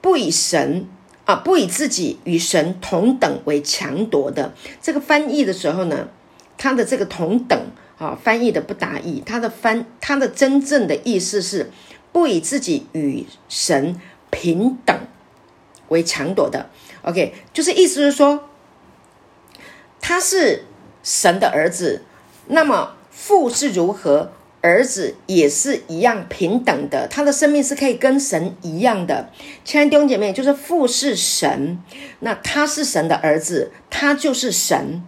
不以神。”啊，不以自己与神同等为强夺的这个翻译的时候呢，他的这个同等啊，翻译的不达意。他的翻，他的真正的意思是不以自己与神平等为强夺的。OK，就是意思是说，他是神的儿子，那么父是如何？儿子也是一样平等的，他的生命是可以跟神一样的。亲爱的弟兄姐妹，就是父是神，那他是神的儿子，他就是神。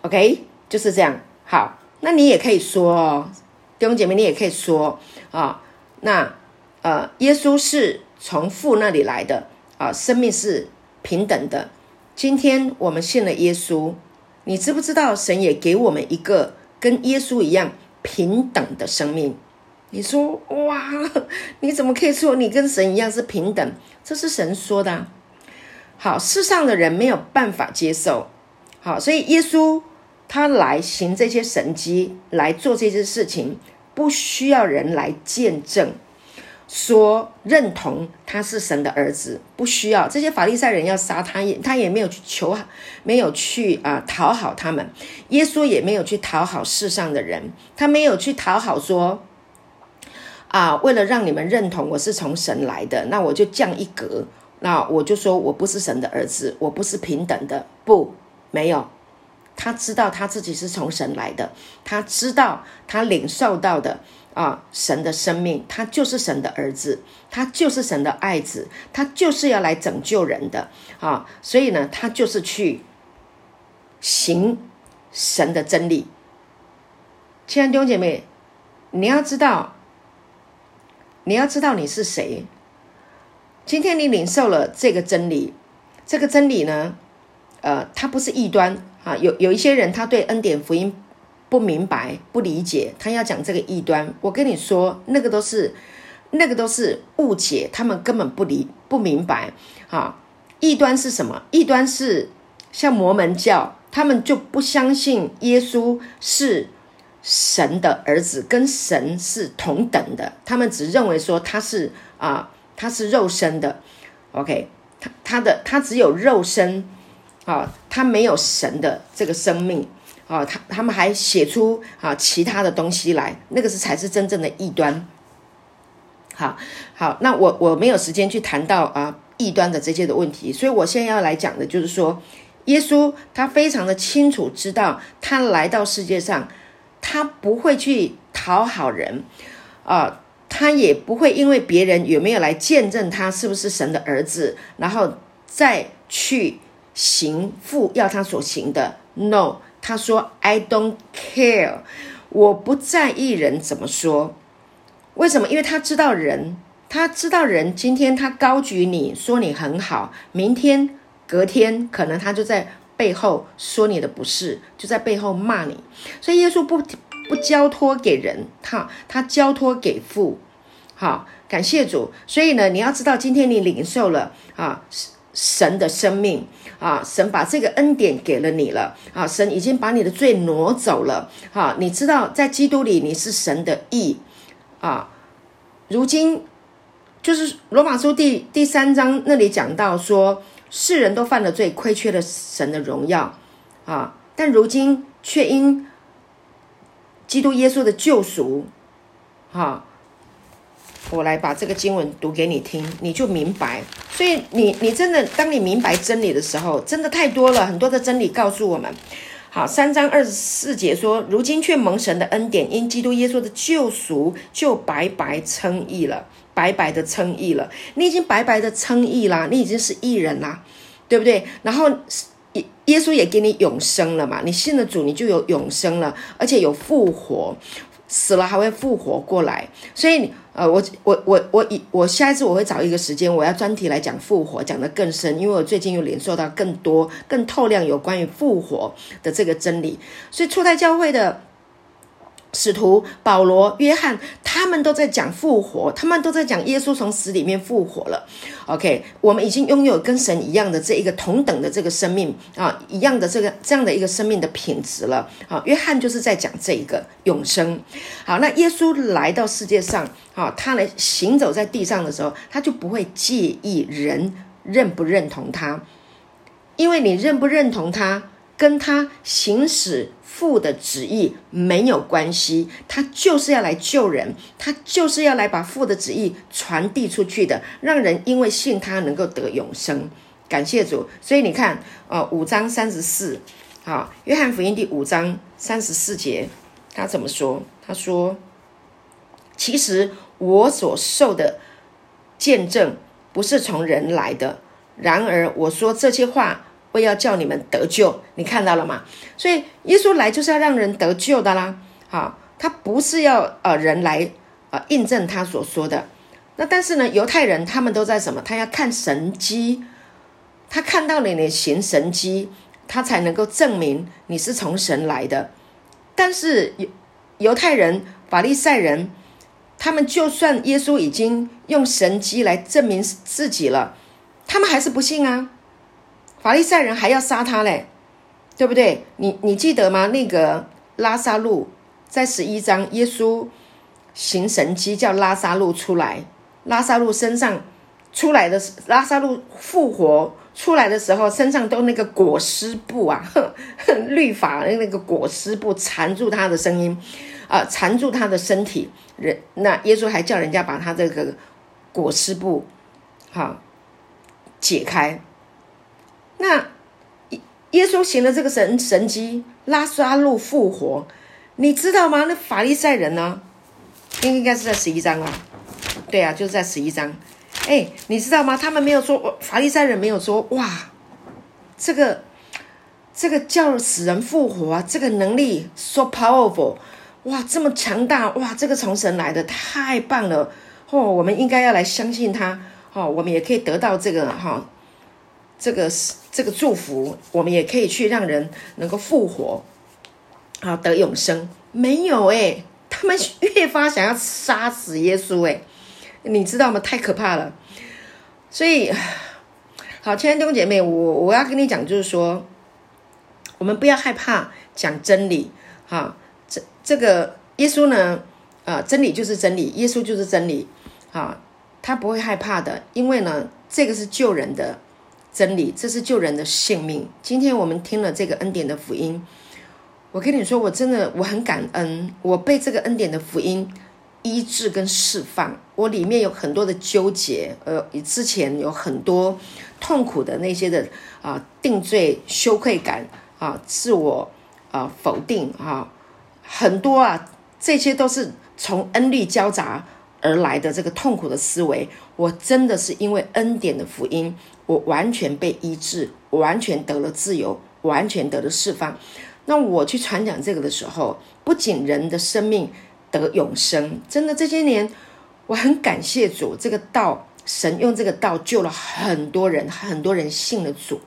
OK，就是这样。好，那你也可以说哦，弟兄姐妹，你也可以说啊，那呃，耶稣是从父那里来的啊，生命是平等的。今天我们信了耶稣，你知不知道神也给我们一个跟耶稣一样？平等的生命，你说哇？*laughs* 你怎么可以说你跟神一样是平等？这是神说的。好，世上的人没有办法接受。好，所以耶稣他来行这些神迹，来做这些事情，不需要人来见证。说认同他是神的儿子，不需要这些法利赛人要杀他，也他也没有去求，没有去啊讨好他们。耶稣也没有去讨好世上的人，他没有去讨好说啊，为了让你们认同我是从神来的，那我就降一格，那我就说我不是神的儿子，我不是平等的，不，没有。他知道他自己是从神来的，他知道他领受到的。啊，神的生命，他就是神的儿子，他就是神的爱子，他就是要来拯救人的啊！所以呢，他就是去行神的真理。亲爱的弟兄姐妹，你要知道，你要知道你是谁。今天你领受了这个真理，这个真理呢，呃，它不是异端啊。有有一些人，他对恩典福音。不明白、不理解，他要讲这个异端。我跟你说，那个都是，那个都是误解，他们根本不理、不明白。啊，异端是什么？异端是像摩门教，他们就不相信耶稣是神的儿子，跟神是同等的。他们只认为说他是啊，他是肉身的。OK，他他的他只有肉身，啊，他没有神的这个生命。哦，他他们还写出啊其他的东西来，那个是才是真正的异端。好，好，那我我没有时间去谈到啊异端的这些的问题，所以我现在要来讲的就是说，耶稣他非常的清楚知道，他来到世界上，他不会去讨好人啊，他也不会因为别人有没有来见证他是不是神的儿子，然后再去行父要他所行的。No。他说：“I don't care，我不在意人怎么说。为什么？因为他知道人，他知道人。今天他高举你说你很好，明天隔天可能他就在背后说你的不是，就在背后骂你。所以耶稣不不交托给人，他他交托给父。好，感谢主。所以呢，你要知道，今天你领受了啊。”神的生命啊，神把这个恩典给了你了啊，神已经把你的罪挪走了啊，你知道在基督里你是神的义啊。如今就是罗马书第第三章那里讲到说，世人都犯了罪，亏缺了神的荣耀啊，但如今却因基督耶稣的救赎，哈。我来把这个经文读给你听，你就明白。所以你你真的，当你明白真理的时候，真的太多了，很多的真理告诉我们。好，三章二十四节说：“如今却蒙神的恩典，因基督耶稣的救赎，就白白称义了，白白的称义了。你已经白白的称义啦，你已经是义人啦，对不对？然后耶耶稣也给你永生了嘛，你信了主，你就有永生了，而且有复活。”死了还会复活过来，所以呃，我我我我以我下一次我会找一个时间，我要专题来讲复活，讲得更深，因为我最近又连受到更多、更透亮有关于复活的这个真理，所以初代教会的。使徒保罗、约翰，他们都在讲复活，他们都在讲耶稣从死里面复活了。OK，我们已经拥有跟神一样的这一个同等的这个生命啊，一样的这个这样的一个生命的品质了。啊，约翰就是在讲这一个永生。好，那耶稣来到世界上，啊，他来行走在地上的时候，他就不会介意人认不认同他，因为你认不认同他，跟他行使。父的旨意没有关系，他就是要来救人，他就是要来把父的旨意传递出去的，让人因为信他能够得永生。感谢主，所以你看，呃，五章三十四，好，约翰福音第五章三十四节，他怎么说？他说：“其实我所受的见证不是从人来的，然而我说这些话。”为要叫你们得救，你看到了吗？所以耶稣来就是要让人得救的啦。好，他不是要呃人来呃印证他所说的。那但是呢，犹太人他们都在什么？他要看神机，他看到你你行神机，他才能够证明你是从神来的。但是犹犹太人、法利赛人，他们就算耶稣已经用神机来证明自己了，他们还是不信啊。法利赛人还要杀他嘞，对不对？你你记得吗？那个拉萨路在十一章，耶稣行神迹叫拉萨路出来，拉萨路身上出来的拉萨路复活出来的时候，身上都那个裹尸布啊，*laughs* 律法的那个裹尸布缠住他的声音，啊，缠住他的身体。人那耶稣还叫人家把他这个裹尸布，哈，解开。那耶稣行了这个神神迹，拉萨路复活，你知道吗？那法利赛人呢？应应该是在十一章啊。对啊，就是在十一章。哎，你知道吗？他们没有说，法利赛人没有说，哇，这个这个叫死人复活啊，这个能力 so powerful，哇，这么强大，哇，这个从神来的太棒了哦，我们应该要来相信他哦，我们也可以得到这个哈，这个是这个祝福，我们也可以去让人能够复活，啊，得永生。没有哎，他们越发想要杀死耶稣哎。你知道吗？太可怕了。所以，*sighs* 好，亲爱的弟兄姐妹，我我要跟你讲，就是说，我们不要害怕讲真理。哈，这这个耶稣呢，啊，真理就是真理，耶稣就是真理。啊，他不会害怕的，因为呢，这个是救人的真理，这是救人的性命。今天我们听了这个恩典的福音，我跟你说，我真的我很感恩，我被这个恩典的福音。医治跟释放，我里面有很多的纠结，呃，之前有很多痛苦的那些的啊，定罪、羞愧感啊，自我啊否定啊，很多啊，这些都是从恩律交杂而来的这个痛苦的思维。我真的是因为恩典的福音，我完全被医治，完全得了自由，完全得了释放。那我去传讲这个的时候，不仅人的生命。得永生，真的这些年，我很感谢主，这个道神用这个道救了很多人，很多人信了主，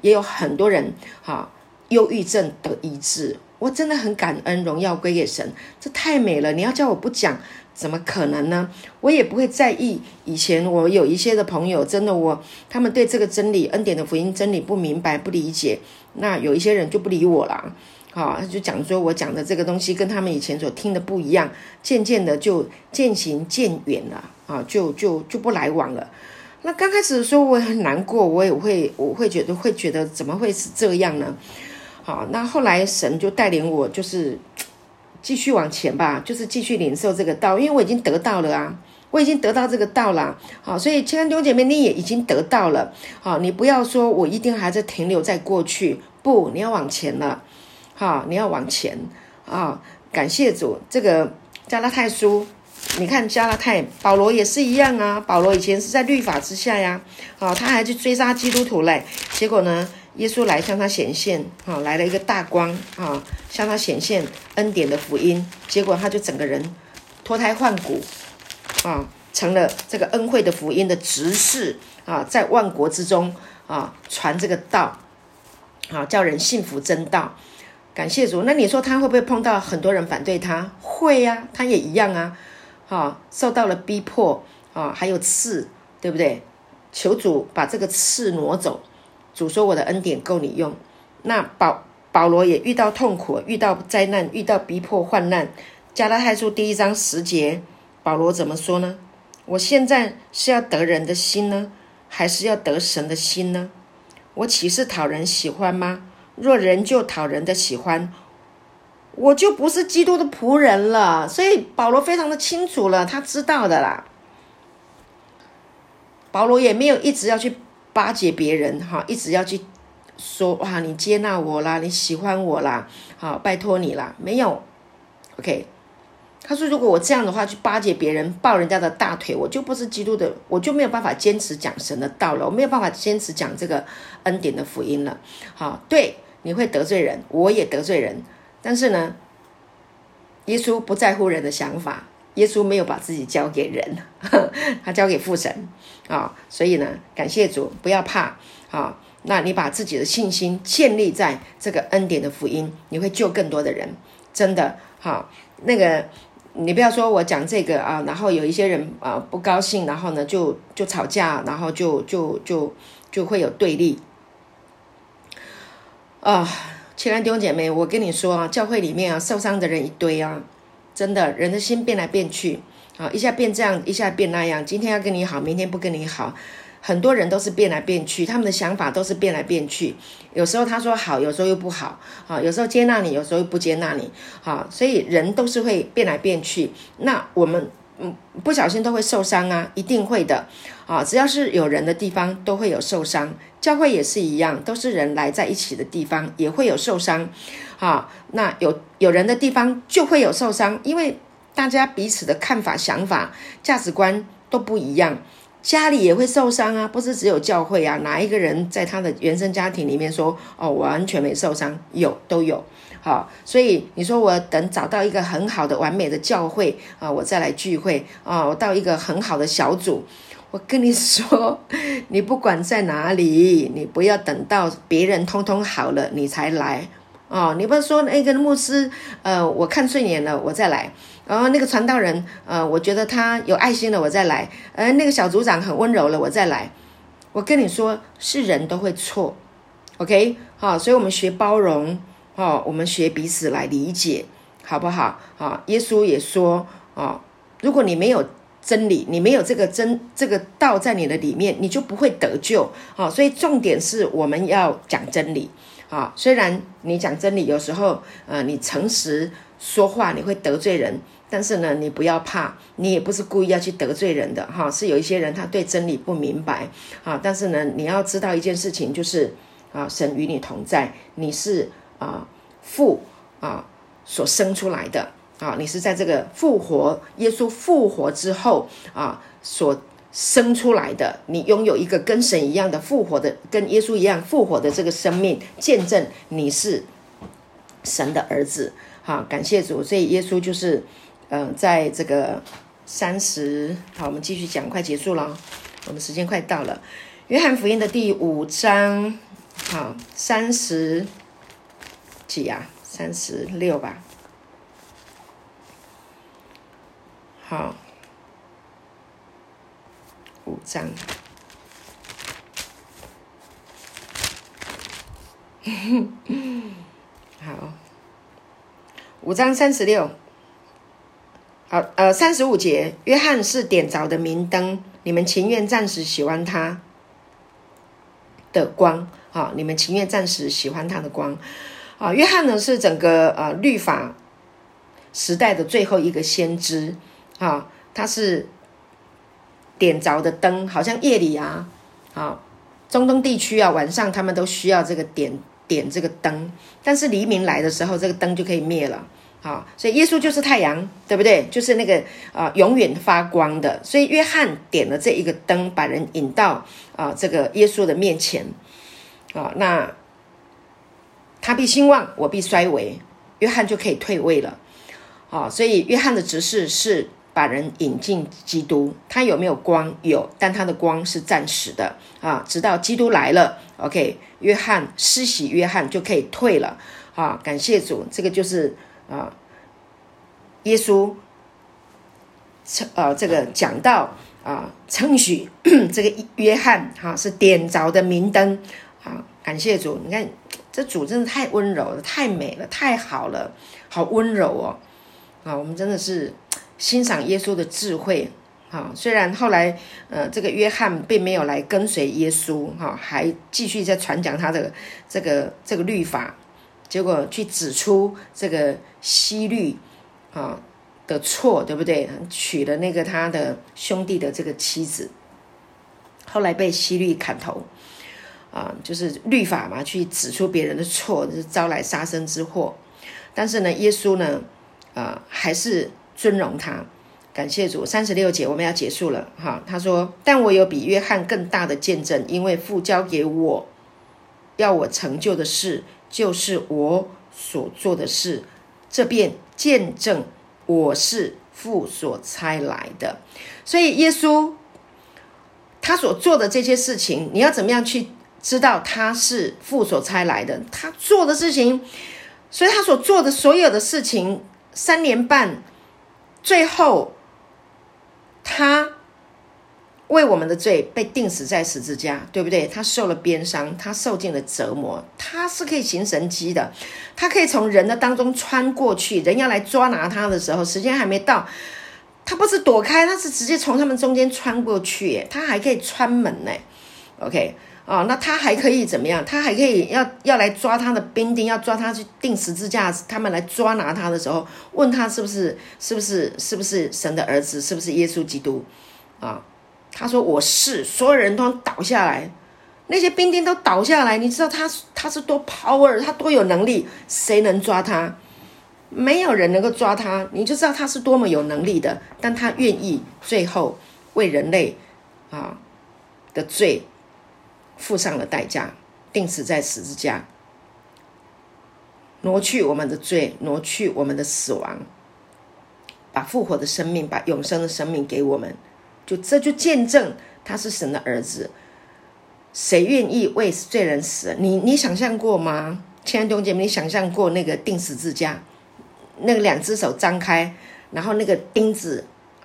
也有很多人哈忧郁症得医治，我真的很感恩，荣耀归给神，这太美了。你要叫我不讲，怎么可能呢？我也不会在意。以前我有一些的朋友，真的我他们对这个真理恩典的福音真理不明白不理解，那有一些人就不理我了。好，他就讲说，我讲的这个东西跟他们以前所听的不一样，渐渐的就渐行渐远了啊，就就就不来往了。那刚开始的时候，我很难过，我也会我会觉得会觉得怎么会是这样呢？好，那后来神就带领我，就是继续往前吧，就是继续领受这个道，因为我已经得到了啊，我已经得到这个道了。好，所以亲爱的弟兄姐妹，你也已经得到了。好，你不要说我一定还在停留在过去，不，你要往前了。好，你要往前啊！感谢主，这个加拉太书，你看加拉太保罗也是一样啊。保罗以前是在律法之下呀，好，他还去追杀基督徒嘞。结果呢，耶稣来向他显现，啊，来了一个大光啊，向他显现恩典的福音。结果他就整个人脱胎换骨啊，成了这个恩惠的福音的执事啊，在万国之中啊传这个道，啊，叫人信服真道。感谢主，那你说他会不会碰到很多人反对他？会呀，他也一样啊，哈，受到了逼迫啊，还有刺，对不对？求主把这个刺挪走。主说我的恩典够你用。那保保罗也遇到痛苦，遇到灾难，遇到逼迫患难。加拉太书第一章十节，保罗怎么说呢？我现在是要得人的心呢，还是要得神的心呢？我岂是讨人喜欢吗？若人就讨人的喜欢，我就不是基督的仆人了。所以保罗非常的清楚了，他知道的啦。保罗也没有一直要去巴结别人，哈，一直要去说哇，你接纳我啦，你喜欢我啦，好，拜托你啦，没有。OK。他说：“如果我这样的话去巴结别人，抱人家的大腿，我就不是基督的，我就没有办法坚持讲神的道了，我没有办法坚持讲这个恩典的福音了。好，对，你会得罪人，我也得罪人，但是呢，耶稣不在乎人的想法，耶稣没有把自己交给人，*laughs* 他交给父神啊。所以呢，感谢主，不要怕啊。那你把自己的信心建立在这个恩典的福音，你会救更多的人，真的好那个。”你不要说我讲这个啊，然后有一些人啊不高兴，然后呢就就吵架，然后就就就就会有对立啊，亲爱的弟兄姐妹，我跟你说啊，教会里面啊受伤的人一堆啊，真的人的心变来变去啊，一下变这样，一下变那样，今天要跟你好，明天不跟你好。很多人都是变来变去，他们的想法都是变来变去。有时候他说好，有时候又不好，啊，有时候接纳你，有时候又不接纳你，好，所以人都是会变来变去。那我们嗯，不小心都会受伤啊，一定会的，啊，只要是有人的地方都会有受伤，教会也是一样，都是人来在一起的地方也会有受伤，啊，那有有人的地方就会有受伤，因为大家彼此的看法、想法、价值观都不一样。家里也会受伤啊，不是只有教会啊，哪一个人在他的原生家庭里面说哦，我完全没受伤？有都有，好，所以你说我等找到一个很好的完美的教会啊，我再来聚会啊，我到一个很好的小组，我跟你说，你不管在哪里，你不要等到别人通通好了你才来哦，你不是说那个牧师呃，我看顺眼了我再来。然后那个传道人，呃，我觉得他有爱心了，我再来。呃，那个小组长很温柔了，我再来。我跟你说，是人都会错，OK？好，所以我们学包容，哦，我们学彼此来理解，好不好？啊，耶稣也说，哦，如果你没有真理，你没有这个真这个道在你的里面，你就不会得救。好，所以重点是我们要讲真理。啊，虽然你讲真理，有时候，呃，你诚实说话，你会得罪人。但是呢，你不要怕，你也不是故意要去得罪人的哈。是有一些人他对真理不明白啊。但是呢，你要知道一件事情，就是啊，神与你同在，你是啊父啊所生出来的啊，你是在这个复活耶稣复活之后啊所生出来的，你拥有一个跟神一样的复活的，跟耶稣一样复活的这个生命，见证你是神的儿子。好，感谢主，所以耶稣就是。嗯，在这个三十，好，我们继续讲，快结束了，我们时间快到了。约翰福音的第五章，好，三十几呀？三十六吧。好，五章，*laughs* 好，五章三十六。好，呃，三十五节，约翰是点着的明灯，你们情愿暂时喜欢他的光，好，你们情愿暂时喜欢他的光，啊，约翰呢是整个呃律法时代的最后一个先知，啊，他是点着的灯，好像夜里啊，好，中东地区啊，晚上他们都需要这个点点这个灯，但是黎明来的时候，这个灯就可以灭了。好，所以耶稣就是太阳，对不对？就是那个啊，永远发光的。所以约翰点了这一个灯，把人引到啊这个耶稣的面前啊。那他必兴旺，我必衰微，约翰就可以退位了。好，所以约翰的指示是把人引进基督。他有没有光？有，但他的光是暂时的啊，直到基督来了。OK，约翰施洗，约翰就可以退了。啊，感谢主，这个就是。啊，耶稣称呃，这个讲到啊，称许这个约翰哈是点着的明灯啊，感谢主！你看这主真的太温柔了，太美了，太好了，好温柔哦！啊，我们真的是欣赏耶稣的智慧啊。虽然后来呃，这个约翰并没有来跟随耶稣哈，还继续在传讲他的这个这个律法。结果去指出这个西律啊的错，对不对？娶了那个他的兄弟的这个妻子，后来被西律砍头啊，就是律法嘛，去指出别人的错，是招来杀身之祸。但是呢，耶稣呢，啊，还是尊荣他。感谢主，三十六节我们要结束了哈。他说：“但我有比约翰更大的见证，因为父交给我要我成就的事。”就是我所做的事，这便见证我是父所差来的。所以耶稣他所做的这些事情，你要怎么样去知道他是父所差来的？他做的事情，所以他所做的所有的事情，三年半，最后他。为我们的罪被钉死在十字架，对不对？他受了鞭伤，他受尽了折磨，他是可以行神迹的，他可以从人的当中穿过去。人要来抓拿他的时候，时间还没到，他不是躲开，他是直接从他们中间穿过去，他还可以穿门呢。OK，哦，那他还可以怎么样？他还可以要要来抓他的兵丁，要抓他去钉十字架。他们来抓拿他的时候，问他是不是是不是是不是神的儿子，是不是耶稣基督？啊，他说我是，所有人都倒下来，那些兵丁都倒下来。你知道他他是多 power，他多有能力，谁能抓他？没有人能够抓他，你就知道他是多么有能力的。但他愿意最后为人类啊的罪付上了代价，钉死在十字架，挪去我们的罪，挪去我们的死亡，把复活的生命，把永生的生命给我们。就这就见证他是神的儿子。谁愿意为罪人死？你你想象过吗？亲爱的弟兄姐妹，你想象过那个钉十字架？那个两只手张开，然后那个钉子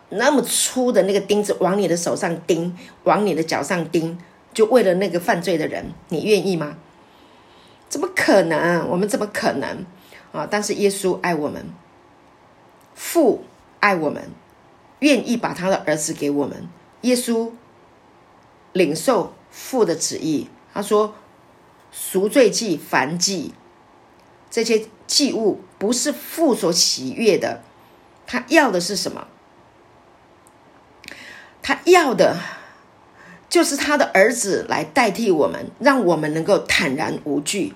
那么粗的那个钉子往你的手上钉，往你的脚上钉，就为了那个犯罪的人，你愿意吗？怎么可能？我们怎么可能啊？但是耶稣爱我们，父爱我们，愿意把他的儿子给我们。耶稣领受父的旨意，他说：赎罪祭、燔祭这些。祭物不是父所喜悦的，他要的是什么？他要的就是他的儿子来代替我们，让我们能够坦然无惧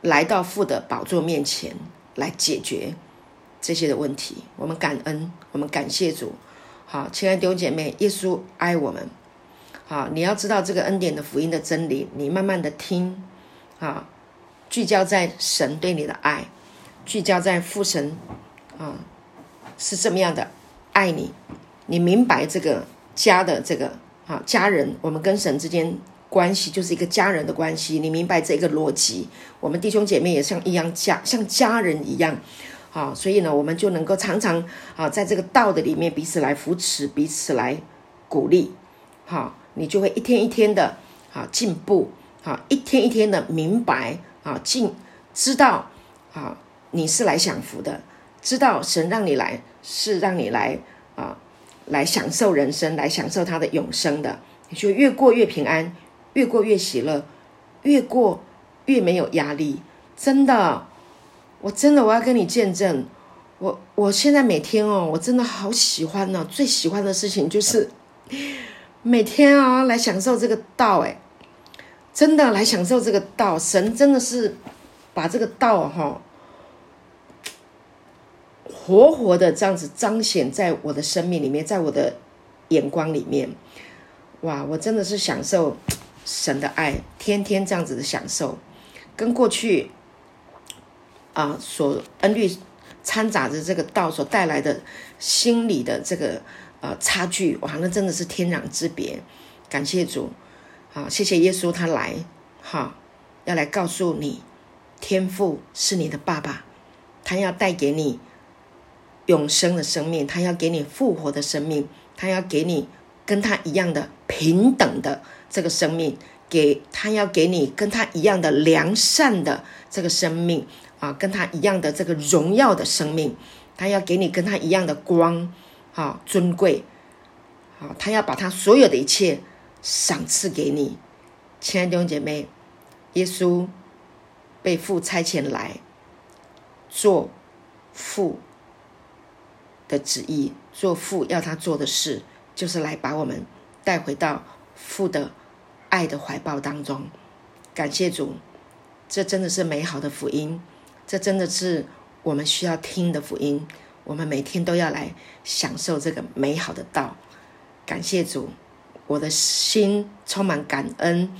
来到父的宝座面前来解决这些的问题。我们感恩，我们感谢主。好，亲爱的弟兄姐妹，耶稣爱我们。好，你要知道这个恩典的福音的真理，你慢慢的听，啊，聚焦在神对你的爱。聚焦在父神啊，是这么样的爱你，你明白这个家的这个啊家人，我们跟神之间关系就是一个家人的关系。你明白这个逻辑，我们弟兄姐妹也像一样家，像家人一样啊。所以呢，我们就能够常常啊，在这个道的里面彼此来扶持，彼此来鼓励。好，你就会一天一天的啊进步，啊一天一天的明白啊进知道啊。你是来享福的，知道神让你来是让你来啊，来享受人生，来享受他的永生的。你就越过越平安，越过越喜乐，越过越没有压力。真的，我真的我要跟你见证，我我现在每天哦，我真的好喜欢呢。最喜欢的事情就是 *laughs* 每天啊来享受这个道，哎，真的来享受这个道。神真的是把这个道哈。活活的这样子彰显在我的生命里面，在我的眼光里面，哇！我真的是享受神的爱，天天这样子的享受，跟过去啊所恩律掺杂着这个道所带来的心理的这个呃差距，哇！那真的是天壤之别。感谢主，好，谢谢耶稣他来，哈，要来告诉你，天父是你的爸爸，他要带给你。永生的生命，他要给你复活的生命，他要给你跟他一样的平等的这个生命，给他要给你跟他一样的良善的这个生命啊，跟他一样的这个荣耀的生命，他要给你跟他一样的光啊，尊贵，啊，他要把他所有的一切赏赐给你，亲爱的弟兄姐妹，耶稣被父差遣来做父。的旨意，做父要他做的事，就是来把我们带回到父的爱的怀抱当中。感谢主，这真的是美好的福音，这真的是我们需要听的福音。我们每天都要来享受这个美好的道。感谢主，我的心充满感恩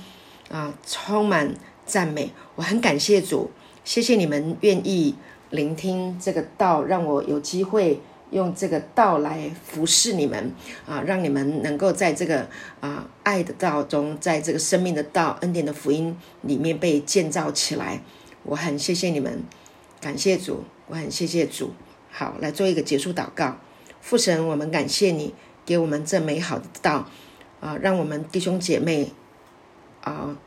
啊，充满赞美。我很感谢主，谢谢你们愿意聆听这个道，让我有机会。用这个道来服侍你们啊，让你们能够在这个啊爱的道中，在这个生命的道恩典的福音里面被建造起来。我很谢谢你们，感谢主，我很谢谢主。好，来做一个结束祷告。父神，我们感谢你给我们这美好的道啊，让我们弟兄姐妹啊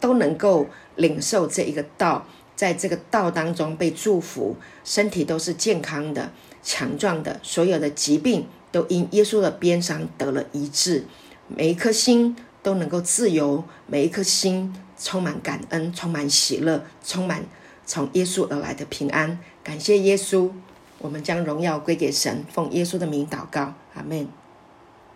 都能够领受这一个道，在这个道当中被祝福，身体都是健康的。强壮的，所有的疾病都因耶稣的鞭伤得了医治。每一颗心都能够自由，每一颗心充满感恩，充满喜乐，充满从耶稣而来的平安。感谢耶稣，我们将荣耀归给神，奉耶稣的名祷告，阿门。